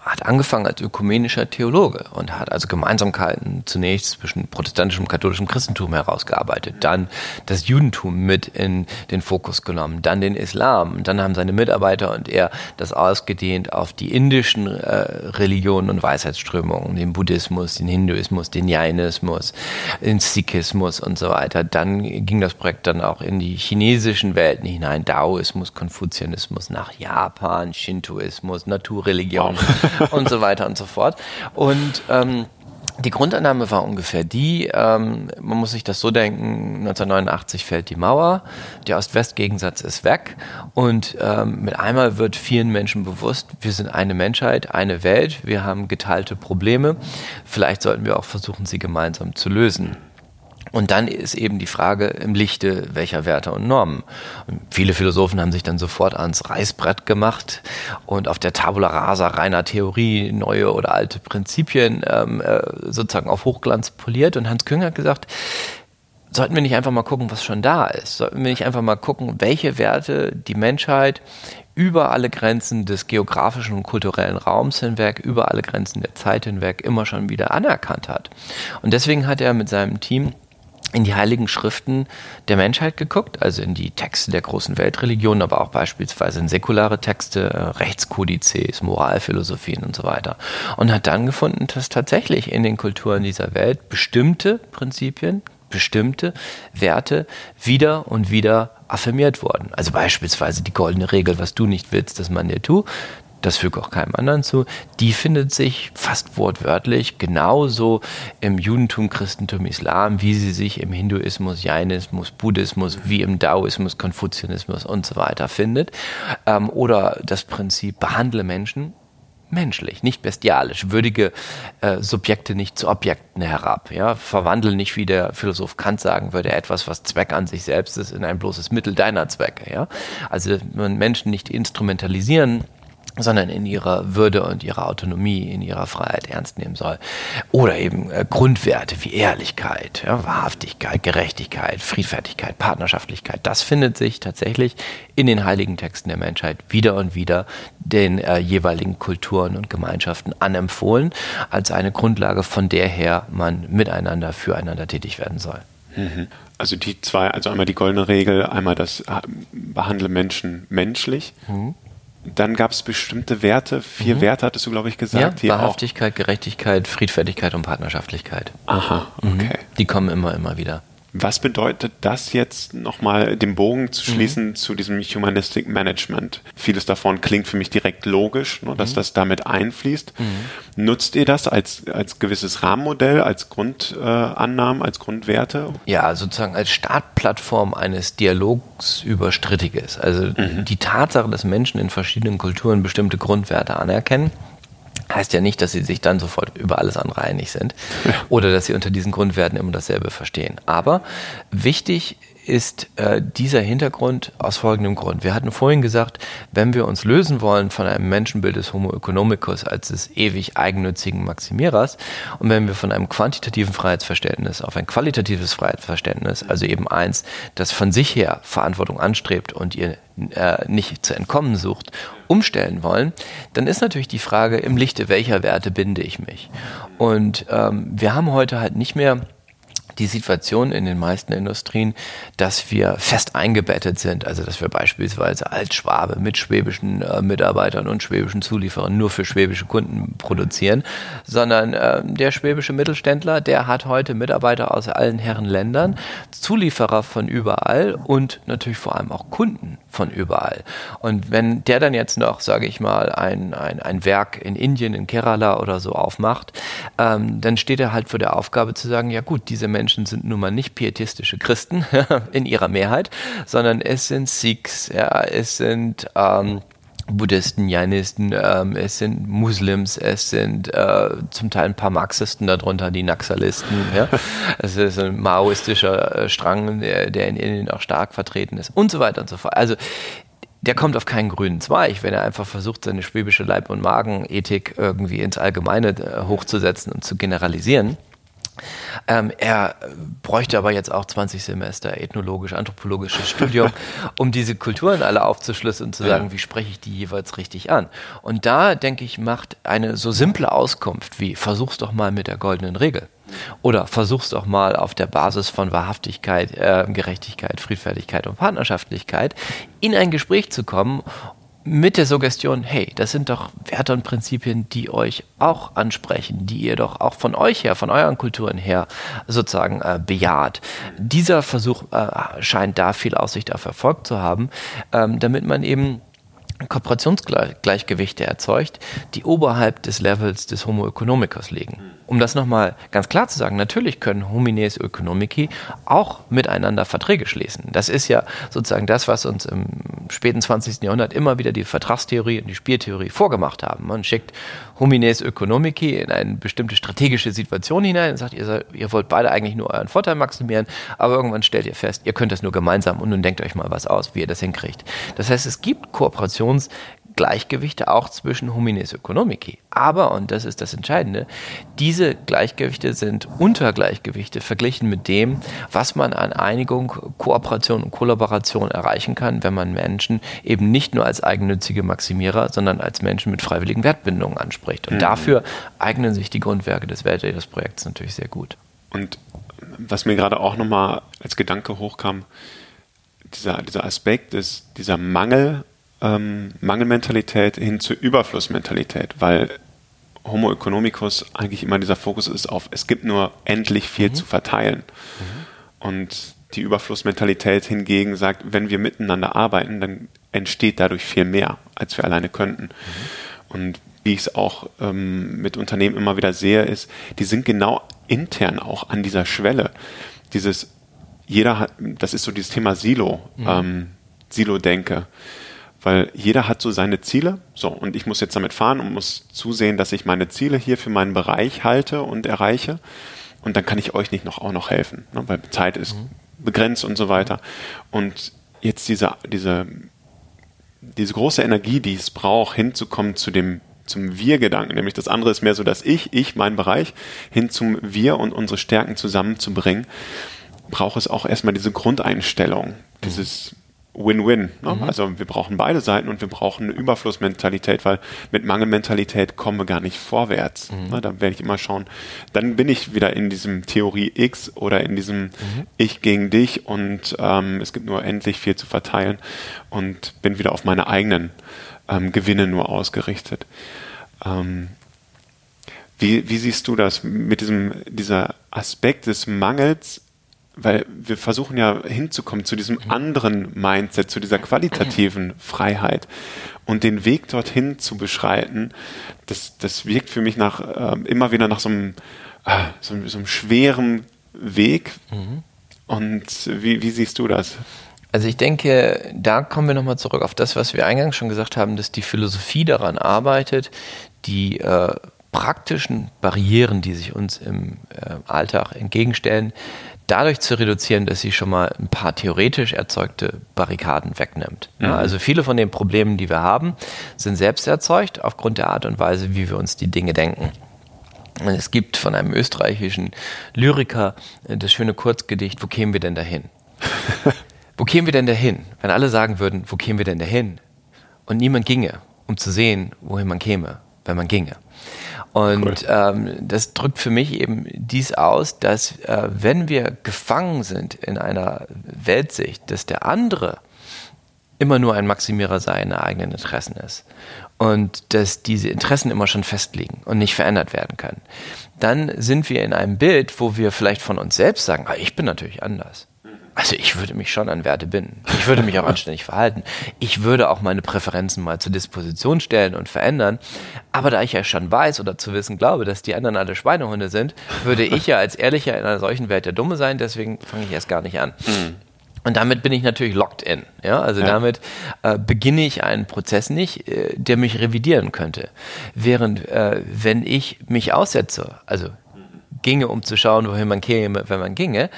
hat angefangen als ökumenischer Theologe und hat also Gemeinsamkeiten zunächst zwischen protestantischem und katholischem Christentum herausgearbeitet, dann das Judentum mit in den Fokus genommen, dann den Islam und dann haben seine Mitarbeiter und er das ausgedehnt auf die indischen äh, Religionen und Weisheitsströmungen, den Buddhismus, den Hinduismus, den Jainismus, den Sikhismus und so weiter. Dann ging das Projekt dann auch in die chinesischen Welten hinein, Daoismus, Konfuzianismus, nach Japan, Shintoismus, Naturreligion wow. und so weiter und so fort. Und ähm, die Grundannahme war ungefähr die, ähm, man muss sich das so denken, 1989 fällt die Mauer, der Ost-West-Gegensatz ist weg und ähm, mit einmal wird vielen Menschen bewusst, wir sind eine Menschheit, eine Welt, wir haben geteilte Probleme, vielleicht sollten wir auch versuchen, sie gemeinsam zu lösen. Und dann ist eben die Frage im Lichte welcher Werte und Normen. Und viele Philosophen haben sich dann sofort ans Reißbrett gemacht und auf der Tabula rasa reiner Theorie neue oder alte Prinzipien ähm, äh, sozusagen auf Hochglanz poliert. Und Hans Küng hat gesagt, sollten wir nicht einfach mal gucken, was schon da ist? Sollten wir nicht einfach mal gucken, welche Werte die Menschheit über alle Grenzen des geografischen und kulturellen Raums hinweg, über alle Grenzen der Zeit hinweg immer schon wieder anerkannt hat. Und deswegen hat er mit seinem Team in die heiligen Schriften der Menschheit geguckt, also in die Texte der großen Weltreligionen, aber auch beispielsweise in säkulare Texte, äh, Rechtskodizes, Moralphilosophien und so weiter. Und hat dann gefunden, dass tatsächlich in den Kulturen dieser Welt bestimmte Prinzipien, bestimmte Werte wieder und wieder affirmiert wurden. Also beispielsweise die goldene Regel, was du nicht willst, dass man dir tut das füge auch keinem anderen zu, die findet sich fast wortwörtlich genauso im Judentum, Christentum, Islam, wie sie sich im Hinduismus, Jainismus, Buddhismus, wie im Daoismus, Konfuzianismus und so weiter findet. Ähm, oder das Prinzip, behandle Menschen menschlich, nicht bestialisch, würdige äh, Subjekte nicht zu Objekten herab, ja, verwandle nicht, wie der Philosoph Kant sagen würde, etwas, was Zweck an sich selbst ist, in ein bloßes Mittel deiner Zwecke, ja. Also man Menschen nicht instrumentalisieren sondern in ihrer Würde und ihrer Autonomie, in ihrer Freiheit ernst nehmen soll. Oder eben äh, Grundwerte wie Ehrlichkeit, ja, Wahrhaftigkeit, Gerechtigkeit, Friedfertigkeit, Partnerschaftlichkeit. Das findet sich tatsächlich in den heiligen Texten der Menschheit wieder und wieder den äh, jeweiligen Kulturen und Gemeinschaften anempfohlen, als eine Grundlage, von der her man miteinander, füreinander tätig werden soll. Mhm. Also die zwei, also einmal die goldene Regel, einmal das äh, behandle Menschen menschlich. Mhm dann gab es bestimmte Werte, vier mhm. Werte hattest du, glaube ich, gesagt. Ja, Wahrhaftigkeit, Gerechtigkeit, Friedfertigkeit und Partnerschaftlichkeit. Aha, mhm. okay. Mhm. Die kommen immer, immer wieder. Was bedeutet das jetzt nochmal, den Bogen zu mhm. schließen mhm. zu diesem Humanistic Management? Vieles davon klingt für mich direkt logisch, ne, dass mhm. das damit einfließt. Mhm. Nutzt ihr das als, als gewisses Rahmenmodell, als Grundannahmen, äh, als Grundwerte? Ja, sozusagen als Startplattform eines Dialogs über Strittiges. Also mhm. die Tatsache, dass Menschen in verschiedenen Kulturen bestimmte Grundwerte anerkennen heißt ja nicht, dass sie sich dann sofort über alles andere einig sind ja. oder dass sie unter diesen Grundwerten immer dasselbe verstehen. Aber wichtig ist äh, dieser Hintergrund aus folgendem Grund. Wir hatten vorhin gesagt, wenn wir uns lösen wollen von einem Menschenbild des Homo economicus als des ewig eigennützigen Maximierers und wenn wir von einem quantitativen Freiheitsverständnis auf ein qualitatives Freiheitsverständnis, also eben eins, das von sich her Verantwortung anstrebt und ihr äh, nicht zu entkommen sucht, umstellen wollen, dann ist natürlich die Frage, im Lichte welcher Werte binde ich mich? Und ähm, wir haben heute halt nicht mehr die Situation in den meisten Industrien, dass wir fest eingebettet sind, also dass wir beispielsweise als Schwabe mit schwäbischen äh, Mitarbeitern und schwäbischen Zulieferern nur für schwäbische Kunden produzieren, sondern äh, der schwäbische Mittelständler, der hat heute Mitarbeiter aus allen Herren Ländern, Zulieferer von überall und natürlich vor allem auch Kunden von überall. Und wenn der dann jetzt noch, sage ich mal, ein, ein, ein Werk in Indien, in Kerala oder so aufmacht, ähm, dann steht er halt vor der Aufgabe zu sagen, ja gut, diese Menschen sind nun mal nicht pietistische Christen in ihrer Mehrheit, sondern es sind Sikhs, ja, es sind ähm, Buddhisten, Jainisten, ähm, es sind Muslims, es sind äh, zum Teil ein paar Marxisten darunter, die Naxalisten. Ja? Es ist ein maoistischer äh, Strang, der, der in Indien auch stark vertreten ist und so weiter und so fort. Also der kommt auf keinen grünen Zweig, wenn er einfach versucht, seine schwäbische Leib- und Magenethik irgendwie ins Allgemeine äh, hochzusetzen und zu generalisieren. Ähm, er bräuchte aber jetzt auch 20 Semester ethnologisch-anthropologisches Studium, um diese Kulturen alle aufzuschlüsseln und zu sagen, ja. wie spreche ich die jeweils richtig an. Und da, denke ich, macht eine so simple Auskunft wie versuch's doch mal mit der goldenen Regel. Oder versuch's doch mal auf der Basis von Wahrhaftigkeit, äh, Gerechtigkeit, Friedfertigkeit und Partnerschaftlichkeit in ein Gespräch zu kommen mit der Suggestion, hey, das sind doch Werte und Prinzipien, die euch auch ansprechen, die ihr doch auch von euch her, von euren Kulturen her sozusagen äh, bejaht. Dieser Versuch äh, scheint da viel Aussicht auf Erfolg zu haben, ähm, damit man eben Kooperationsgleichgewichte erzeugt, die oberhalb des Levels des Homo economicus liegen. Um das nochmal ganz klar zu sagen, natürlich können Homines economici auch miteinander Verträge schließen. Das ist ja sozusagen das, was uns im späten 20. Jahrhundert immer wieder die Vertragstheorie und die Spieltheorie vorgemacht haben. Man schickt Homines economici in eine bestimmte strategische Situation hinein und sagt, ihr, ihr wollt beide eigentlich nur euren Vorteil maximieren, aber irgendwann stellt ihr fest, ihr könnt das nur gemeinsam und nun denkt euch mal was aus, wie ihr das hinkriegt. Das heißt, es gibt Kooperations- Gleichgewichte auch zwischen Homines economici. Aber, und das ist das Entscheidende, diese Gleichgewichte sind Untergleichgewichte verglichen mit dem, was man an Einigung, Kooperation und Kollaboration erreichen kann, wenn man Menschen eben nicht nur als eigennützige Maximierer, sondern als Menschen mit freiwilligen Wertbindungen anspricht. Und mhm. dafür eignen sich die Grundwerke des Weltjahresprojekts natürlich sehr gut. Und was mir gerade auch nochmal als Gedanke hochkam, dieser, dieser Aspekt ist dieser Mangel ähm, Mangelmentalität hin zur Überflussmentalität, weil Homo economicus eigentlich immer dieser Fokus ist auf, es gibt nur endlich viel mhm. zu verteilen. Mhm. Und die Überflussmentalität hingegen sagt, wenn wir miteinander arbeiten, dann entsteht dadurch viel mehr, als wir alleine könnten. Mhm. Und wie ich es auch ähm, mit Unternehmen immer wieder sehe, ist, die sind genau intern auch an dieser Schwelle. Dieses, jeder hat, das ist so dieses Thema Silo, mhm. ähm, Silo-Denke weil jeder hat so seine Ziele. So, und ich muss jetzt damit fahren und muss zusehen, dass ich meine Ziele hier für meinen Bereich halte und erreiche. Und dann kann ich euch nicht noch auch noch helfen, ne, weil Zeit ist mhm. begrenzt und so weiter. Und jetzt diese, diese, diese große Energie, die es braucht, hinzukommen zu dem zum Wir-Gedanken, nämlich das andere ist mehr so das Ich, ich, mein Bereich, hin zum Wir und unsere Stärken zusammenzubringen, braucht es auch erstmal diese Grundeinstellung, dieses Win-Win. Ne? Mhm. Also wir brauchen beide Seiten und wir brauchen eine Überflussmentalität, weil mit Mangelmentalität kommen wir gar nicht vorwärts. Mhm. Ne? Da werde ich immer schauen, dann bin ich wieder in diesem Theorie X oder in diesem mhm. Ich gegen dich und ähm, es gibt nur endlich viel zu verteilen und bin wieder auf meine eigenen ähm, Gewinne nur ausgerichtet. Ähm, wie, wie siehst du das mit diesem dieser Aspekt des Mangels? Weil wir versuchen ja hinzukommen zu diesem anderen Mindset, zu dieser qualitativen Freiheit und den Weg dorthin zu beschreiten. Das, das wirkt für mich nach äh, immer wieder nach so einem, äh, so, so, einem schweren Weg. Mhm. Und wie, wie siehst du das? Also ich denke, da kommen wir nochmal zurück auf das, was wir eingangs schon gesagt haben, dass die Philosophie daran arbeitet, die äh, praktischen Barrieren, die sich uns im äh, Alltag entgegenstellen, dadurch zu reduzieren, dass sie schon mal ein paar theoretisch erzeugte Barrikaden wegnimmt. Mhm. Ja, also viele von den Problemen, die wir haben, sind selbst erzeugt aufgrund der Art und Weise, wie wir uns die Dinge denken. Und es gibt von einem österreichischen Lyriker äh, das schöne Kurzgedicht, wo kämen wir denn dahin? wo kämen wir denn dahin, wenn alle sagen würden, wo kämen wir denn dahin? Und niemand ginge, um zu sehen, wohin man käme, wenn man ginge. Und cool. ähm, das drückt für mich eben dies aus, dass äh, wenn wir gefangen sind in einer Weltsicht, dass der andere immer nur ein Maximierer seiner eigenen Interessen ist und dass diese Interessen immer schon festliegen und nicht verändert werden können, dann sind wir in einem Bild, wo wir vielleicht von uns selbst sagen, ah, ich bin natürlich anders. Also ich würde mich schon an Werte binden. Ich würde mich auch anständig verhalten. Ich würde auch meine Präferenzen mal zur Disposition stellen und verändern. Aber da ich ja schon weiß oder zu wissen glaube, dass die anderen alle Schweinehunde sind, würde ich ja als Ehrlicher in einer solchen Welt der Dumme sein. Deswegen fange ich erst gar nicht an. Mhm. Und damit bin ich natürlich locked in. Ja, also ja. damit äh, beginne ich einen Prozess nicht, äh, der mich revidieren könnte. Während äh, wenn ich mich aussetze, also ginge, um zu schauen, wohin man käme, wenn man ginge,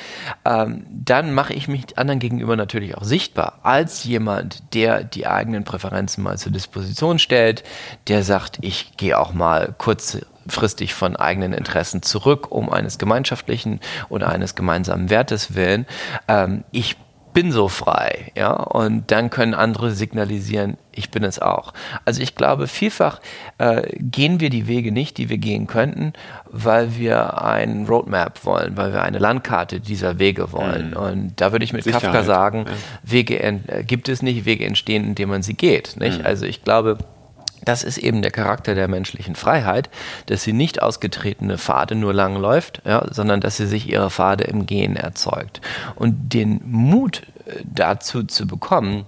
ähm, dann mache ich mich anderen gegenüber natürlich auch sichtbar als jemand, der die eigenen Präferenzen mal zur Disposition stellt, der sagt, ich gehe auch mal kurzfristig von eigenen Interessen zurück, um eines gemeinschaftlichen oder eines gemeinsamen Wertes willen. Ähm, ich bin so frei, ja, und dann können andere signalisieren, ich bin es auch. Also ich glaube, vielfach äh, gehen wir die Wege nicht, die wir gehen könnten, weil wir ein Roadmap wollen, weil wir eine Landkarte dieser Wege wollen. Mhm. Und da würde ich mit Sicherheit. Kafka sagen, ja. Wege äh, gibt es nicht, Wege entstehen, indem man sie geht. Nicht? Mhm. Also ich glaube, das ist eben der Charakter der menschlichen Freiheit, dass sie nicht ausgetretene Pfade nur lang läuft, ja, sondern dass sie sich ihre Pfade im Gehen erzeugt. Und den Mut äh, dazu zu bekommen,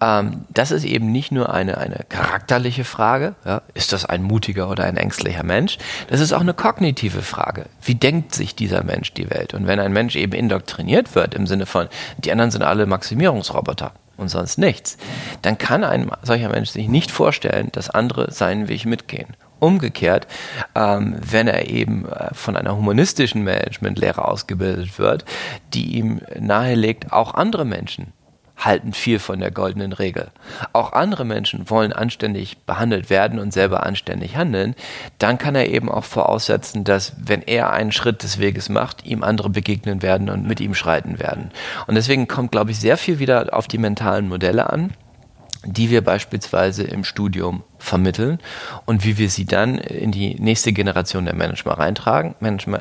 ähm, das ist eben nicht nur eine, eine charakterliche Frage, ja, ist das ein mutiger oder ein ängstlicher Mensch, das ist auch eine kognitive Frage. Wie denkt sich dieser Mensch die Welt? Und wenn ein Mensch eben indoktriniert wird im Sinne von, die anderen sind alle Maximierungsroboter, und sonst nichts, dann kann ein solcher Mensch sich nicht vorstellen, dass andere seinen Weg mitgehen. Umgekehrt, ähm, wenn er eben äh, von einer humanistischen Managementlehre ausgebildet wird, die ihm nahelegt, auch andere Menschen halten viel von der goldenen Regel. Auch andere Menschen wollen anständig behandelt werden und selber anständig handeln. Dann kann er eben auch voraussetzen, dass wenn er einen Schritt des Weges macht, ihm andere begegnen werden und mit ihm schreiten werden. Und deswegen kommt, glaube ich, sehr viel wieder auf die mentalen Modelle an die wir beispielsweise im Studium vermitteln und wie wir sie dann in die nächste Generation der Manager reintragen,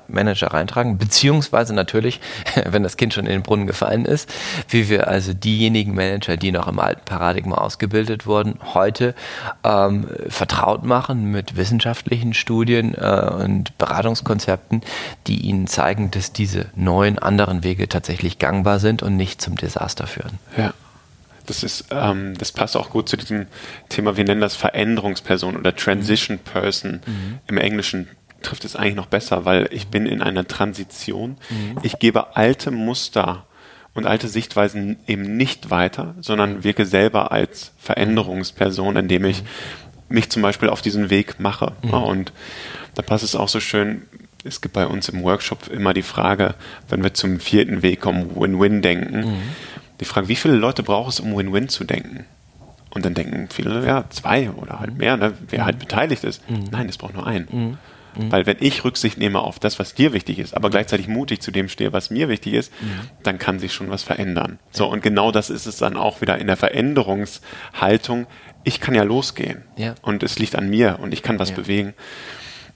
Manager reintragen, beziehungsweise natürlich, wenn das Kind schon in den Brunnen gefallen ist, wie wir also diejenigen Manager, die noch im alten Paradigma ausgebildet wurden, heute ähm, vertraut machen mit wissenschaftlichen Studien äh, und Beratungskonzepten, die ihnen zeigen, dass diese neuen anderen Wege tatsächlich gangbar sind und nicht zum Desaster führen. Ja. Das ist, ähm, das passt auch gut zu diesem Thema, wir nennen das Veränderungsperson oder Transition Person. Mhm. Im Englischen trifft es eigentlich noch besser, weil ich bin in einer Transition. Mhm. Ich gebe alte Muster und alte Sichtweisen eben nicht weiter, sondern wirke selber als Veränderungsperson, indem ich mich zum Beispiel auf diesen Weg mache. Mhm. Und da passt es auch so schön. Es gibt bei uns im Workshop immer die Frage, wenn wir zum vierten Weg kommen, Win-Win denken. Mhm die Frage, wie viele Leute braucht es, um Win-Win zu denken? Und dann denken viele, ja, zwei oder halt mehr, ne, wer halt beteiligt ist. Mhm. Nein, es braucht nur einen. Mhm. Mhm. Weil wenn ich Rücksicht nehme auf das, was dir wichtig ist, aber gleichzeitig mutig zu dem stehe, was mir wichtig ist, mhm. dann kann sich schon was verändern. So, und genau das ist es dann auch wieder in der Veränderungshaltung. Ich kann ja losgehen. Ja. Und es liegt an mir und ich kann was ja. bewegen.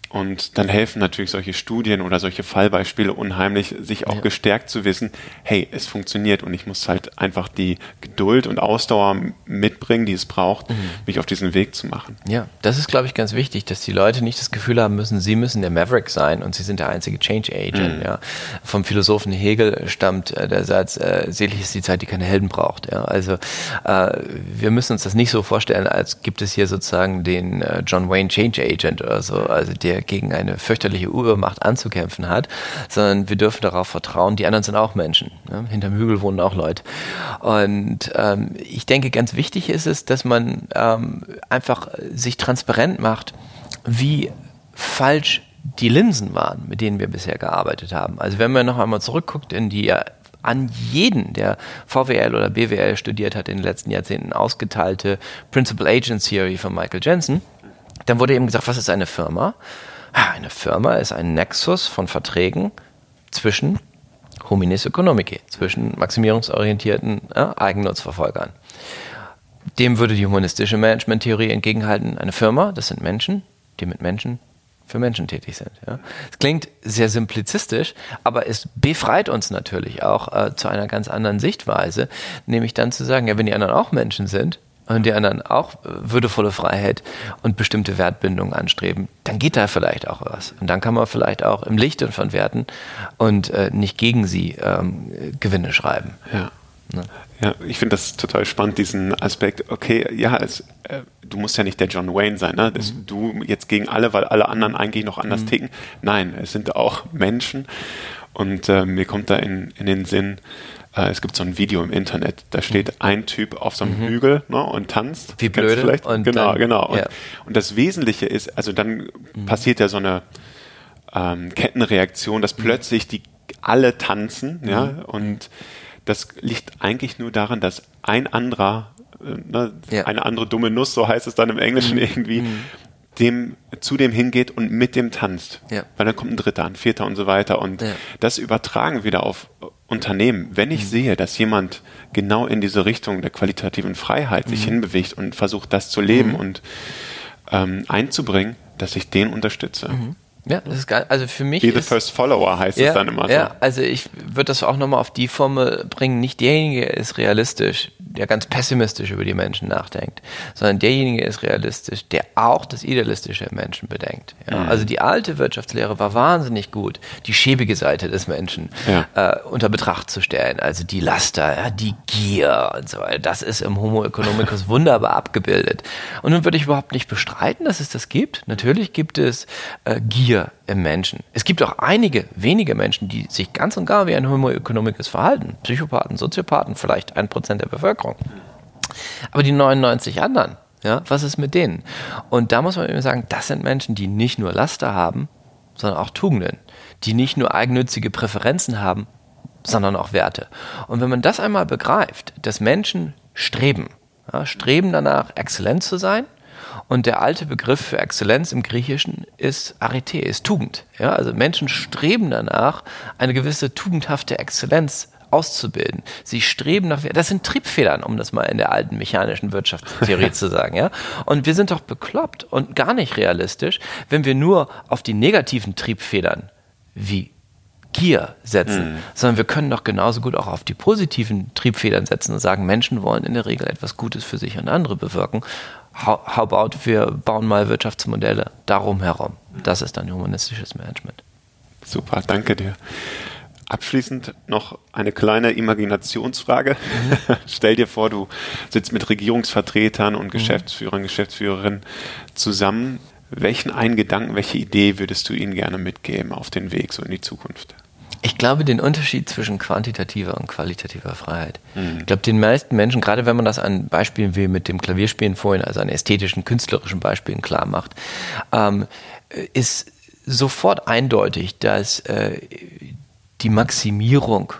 Und dann helfen natürlich solche Studien oder solche Fallbeispiele unheimlich, sich auch ja. gestärkt zu wissen, hey, es funktioniert und ich muss halt einfach die Geduld und Ausdauer mitbringen, die es braucht, mhm. mich auf diesen Weg zu machen. Ja, das ist, glaube ich, ganz wichtig, dass die Leute nicht das Gefühl haben müssen, sie müssen der Maverick sein und sie sind der einzige Change Agent. Mhm. Ja. Vom Philosophen Hegel stammt äh, der Satz, äh, selig ist die Zeit, die keine Helden braucht. Ja. Also äh, wir müssen uns das nicht so vorstellen, als gibt es hier sozusagen den äh, John Wayne Change Agent oder so, also der gegen eine fürchterliche Übermacht anzukämpfen hat, sondern wir dürfen darauf vertrauen, die anderen sind auch Menschen. Ja? Hinterm Hügel wohnen auch Leute. Und ähm, ich denke, ganz wichtig ist es, dass man ähm, einfach sich transparent macht, wie falsch die Linsen waren, mit denen wir bisher gearbeitet haben. Also wenn man noch einmal zurückguckt in die an jeden, der VWL oder BWL studiert hat in den letzten Jahrzehnten, ausgeteilte Principal Agent Theory von Michael Jensen, dann wurde eben gesagt, was ist eine Firma? Eine Firma ist ein Nexus von Verträgen zwischen Hominis Economici, zwischen maximierungsorientierten ja, Eigennutzverfolgern. Dem würde die humanistische Managementtheorie entgegenhalten, eine Firma, das sind Menschen, die mit Menschen für Menschen tätig sind. Ja. Es klingt sehr simplizistisch, aber es befreit uns natürlich auch äh, zu einer ganz anderen Sichtweise, nämlich dann zu sagen, ja, wenn die anderen auch Menschen sind, und die anderen auch würdevolle Freiheit und bestimmte Wertbindungen anstreben, dann geht da vielleicht auch was. Und dann kann man vielleicht auch im Lichte von Werten und äh, nicht gegen sie ähm, Gewinne schreiben. Ja. Ne? Ja, ich finde das total spannend, diesen Aspekt. Okay, ja, es, äh, du musst ja nicht der John Wayne sein, ne? Dass mhm. du jetzt gegen alle, weil alle anderen eigentlich noch anders mhm. ticken. Nein, es sind auch Menschen. Und äh, mir kommt da in, in den Sinn, äh, es gibt so ein Video im Internet, da steht mhm. ein Typ auf so einem mhm. Hügel ne, und tanzt. Wie blöd. Vielleicht? Und genau, dann, genau. Und, ja. und, das Wesentliche ist, also dann mhm. passiert ja so eine ähm, Kettenreaktion, dass mhm. plötzlich die alle tanzen, ja, mhm. und das liegt eigentlich nur daran, dass ein anderer, äh, ne, ja. eine andere dumme Nuss, so heißt es dann im Englischen irgendwie, dem, zu dem hingeht und mit dem tanzt. Ja. Weil dann kommt ein Dritter, ein Vierter und so weiter. Und ja. das übertragen wieder auf Unternehmen. Wenn ich mhm. sehe, dass jemand genau in diese Richtung der qualitativen Freiheit mhm. sich hinbewegt und versucht, das zu leben mhm. und ähm, einzubringen, dass ich den unterstütze. Mhm. Ja, das ist geil. Also für mich. Be the ist, first follower heißt ja, es dann immer so. Ja, also ich würde das auch nochmal auf die Formel bringen. Nicht derjenige ist realistisch, der ganz pessimistisch über die Menschen nachdenkt, sondern derjenige ist realistisch, der auch das Idealistische im Menschen bedenkt. Ja, mhm. Also die alte Wirtschaftslehre war wahnsinnig gut, die schäbige Seite des Menschen ja. äh, unter Betracht zu stellen. Also die Laster, ja, die Gier und so weiter. Das ist im Homo economicus wunderbar abgebildet. Und nun würde ich überhaupt nicht bestreiten, dass es das gibt. Natürlich gibt es äh, Gier im Menschen. Es gibt auch einige wenige Menschen, die sich ganz und gar wie ein Homo economicus verhalten. Psychopathen, Soziopathen, vielleicht ein Prozent der Bevölkerung. Aber die 99 anderen, ja, was ist mit denen? Und da muss man eben sagen, das sind Menschen, die nicht nur Laster haben, sondern auch Tugenden, die nicht nur eigennützige Präferenzen haben, sondern auch Werte. Und wenn man das einmal begreift, dass Menschen streben, ja, streben danach, exzellent zu sein, und der alte Begriff für Exzellenz im Griechischen ist Arete, ist Tugend. Ja, also Menschen streben danach, eine gewisse tugendhafte Exzellenz auszubilden. Sie streben nach, das sind Triebfedern, um das mal in der alten mechanischen Wirtschaftstheorie zu sagen, ja. Und wir sind doch bekloppt und gar nicht realistisch, wenn wir nur auf die negativen Triebfedern wie Gier setzen, mhm. sondern wir können doch genauso gut auch auf die positiven Triebfedern setzen und sagen, Menschen wollen in der Regel etwas Gutes für sich und andere bewirken how, how about wir bauen mal Wirtschaftsmodelle darum herum. Das ist dann humanistisches Management. Super, danke dir. Abschließend noch eine kleine Imaginationsfrage. Mhm. Stell dir vor, du sitzt mit Regierungsvertretern und mhm. Geschäftsführern, Geschäftsführerinnen zusammen. Welchen einen Gedanken, welche Idee würdest du ihnen gerne mitgeben auf den Weg so in die Zukunft? Ich glaube, den Unterschied zwischen quantitativer und qualitativer Freiheit. Mhm. Ich glaube, den meisten Menschen, gerade wenn man das an Beispielen wie mit dem Klavierspielen vorhin, also an ästhetischen, künstlerischen Beispielen klar macht, ähm, ist sofort eindeutig, dass äh, die Maximierung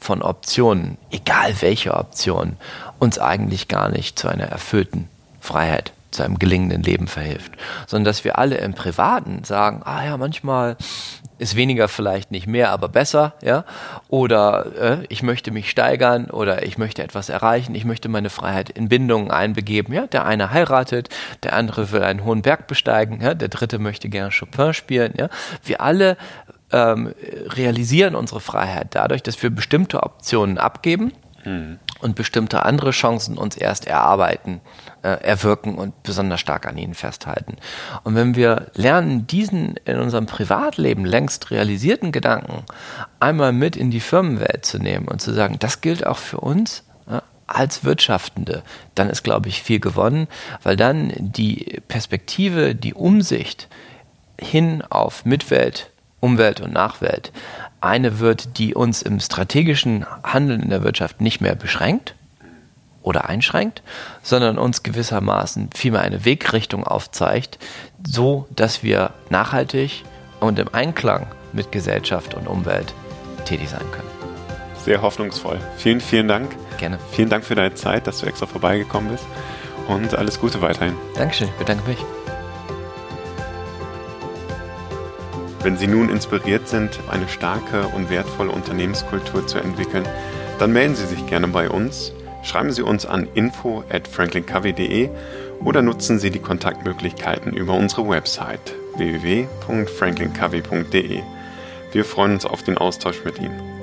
von Optionen, egal welche Option, uns eigentlich gar nicht zu einer erfüllten Freiheit zu einem gelingenden Leben verhilft, sondern dass wir alle im Privaten sagen, ah ja, manchmal ist weniger vielleicht nicht mehr, aber besser, ja, oder äh, ich möchte mich steigern oder ich möchte etwas erreichen, ich möchte meine Freiheit in Bindungen einbegeben, ja, der eine heiratet, der andere will einen hohen Berg besteigen, ja, der dritte möchte gerne Chopin spielen, ja, wir alle ähm, realisieren unsere Freiheit dadurch, dass wir bestimmte Optionen abgeben und bestimmte andere Chancen uns erst erarbeiten, äh, erwirken und besonders stark an ihnen festhalten. Und wenn wir lernen, diesen in unserem Privatleben längst realisierten Gedanken einmal mit in die Firmenwelt zu nehmen und zu sagen, das gilt auch für uns, als Wirtschaftende, dann ist, glaube ich, viel gewonnen, weil dann die Perspektive, die Umsicht hin auf Mitwelt, Umwelt und Nachwelt eine wird, die uns im strategischen Handeln in der Wirtschaft nicht mehr beschränkt oder einschränkt, sondern uns gewissermaßen vielmehr eine Wegrichtung aufzeigt, so dass wir nachhaltig und im Einklang mit Gesellschaft und Umwelt tätig sein können. Sehr hoffnungsvoll. Vielen, vielen Dank. Gerne. Vielen Dank für deine Zeit, dass du extra vorbeigekommen bist und alles Gute weiterhin. Dankeschön, ich bedanke mich. Wenn Sie nun inspiriert sind, eine starke und wertvolle Unternehmenskultur zu entwickeln, dann melden Sie sich gerne bei uns, schreiben Sie uns an info at franklincovey.de oder nutzen Sie die Kontaktmöglichkeiten über unsere Website www.franklincovey.de. Wir freuen uns auf den Austausch mit Ihnen.